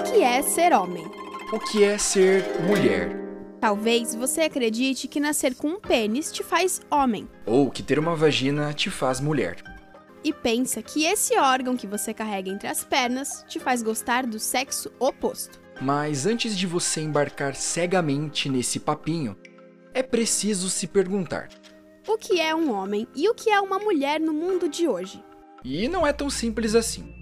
O que é ser homem? O que é ser mulher? Talvez você acredite que nascer com um pênis te faz homem. Ou que ter uma vagina te faz mulher. E pensa que esse órgão que você carrega entre as pernas te faz gostar do sexo oposto. Mas antes de você embarcar cegamente nesse papinho, é preciso se perguntar: O que é um homem e o que é uma mulher no mundo de hoje? E não é tão simples assim.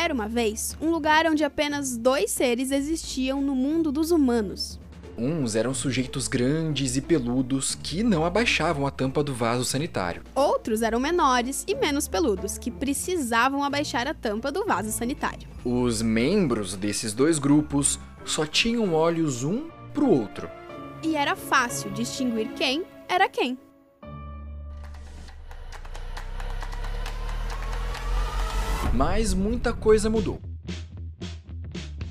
Era uma vez um lugar onde apenas dois seres existiam no mundo dos humanos. Uns eram sujeitos grandes e peludos que não abaixavam a tampa do vaso sanitário. Outros eram menores e menos peludos, que precisavam abaixar a tampa do vaso sanitário. Os membros desses dois grupos só tinham olhos um pro outro. E era fácil distinguir quem era quem. Mas muita coisa mudou.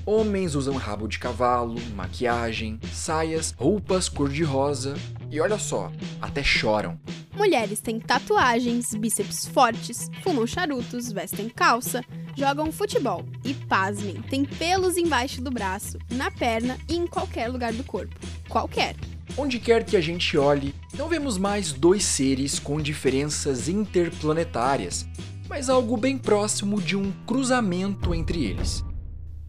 Homens usam rabo de cavalo, maquiagem, saias, roupas cor-de-rosa e olha só, até choram. Mulheres têm tatuagens, bíceps fortes, fumam charutos, vestem calça, jogam futebol e, pasmem, têm pelos embaixo do braço, na perna e em qualquer lugar do corpo. Qualquer. Onde quer que a gente olhe, não vemos mais dois seres com diferenças interplanetárias, mas algo bem próximo de um cruzamento entre eles.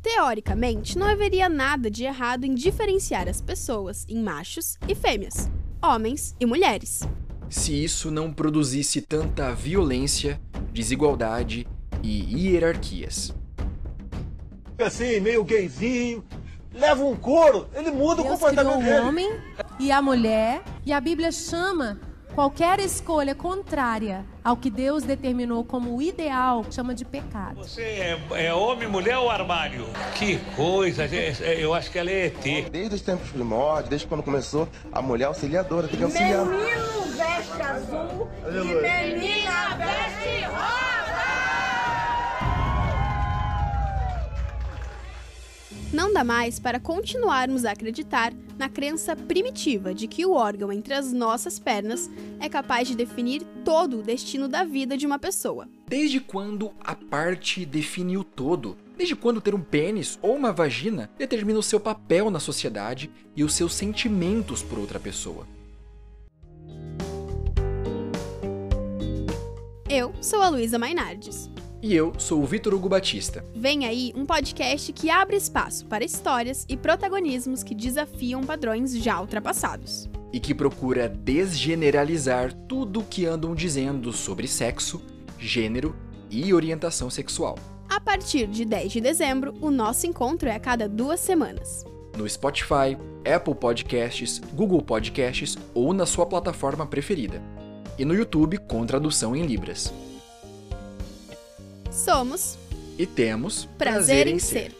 Teoricamente, não haveria nada de errado em diferenciar as pessoas em machos e fêmeas, homens e mulheres. Se isso não produzisse tanta violência, desigualdade e hierarquias. Assim, meio gayzinho, leva um couro, ele muda o Deus comportamento criou o dele. homem e a mulher, e a Bíblia chama qualquer escolha contrária ao que Deus determinou como o ideal, chama de pecado. Você é, é homem, mulher ou armário? Que coisa, é- é- eu acho que ela é ET. Desde os tempos primórdios, desde quando começou, a mulher auxiliadora tem que auxiliar. Menino veste azul e menina veste Não dá mais para continuarmos a acreditar na crença primitiva de que o órgão entre as nossas pernas é capaz de definir todo o destino da vida de uma pessoa. Desde quando a parte define o todo? Desde quando ter um pênis ou uma vagina determina o seu papel na sociedade e os seus sentimentos por outra pessoa? Eu sou a Luísa Mainardes. E eu sou o Vitor Hugo Batista. Vem aí um podcast que abre espaço para histórias e protagonismos que desafiam padrões já ultrapassados. e que procura desgeneralizar tudo o que andam dizendo sobre sexo, gênero e orientação sexual. A partir de 10 de dezembro, o nosso encontro é a cada duas semanas. No Spotify, Apple Podcasts, Google Podcasts ou na sua plataforma preferida. E no YouTube com tradução em Libras. Somos E temos Prazer em Ser.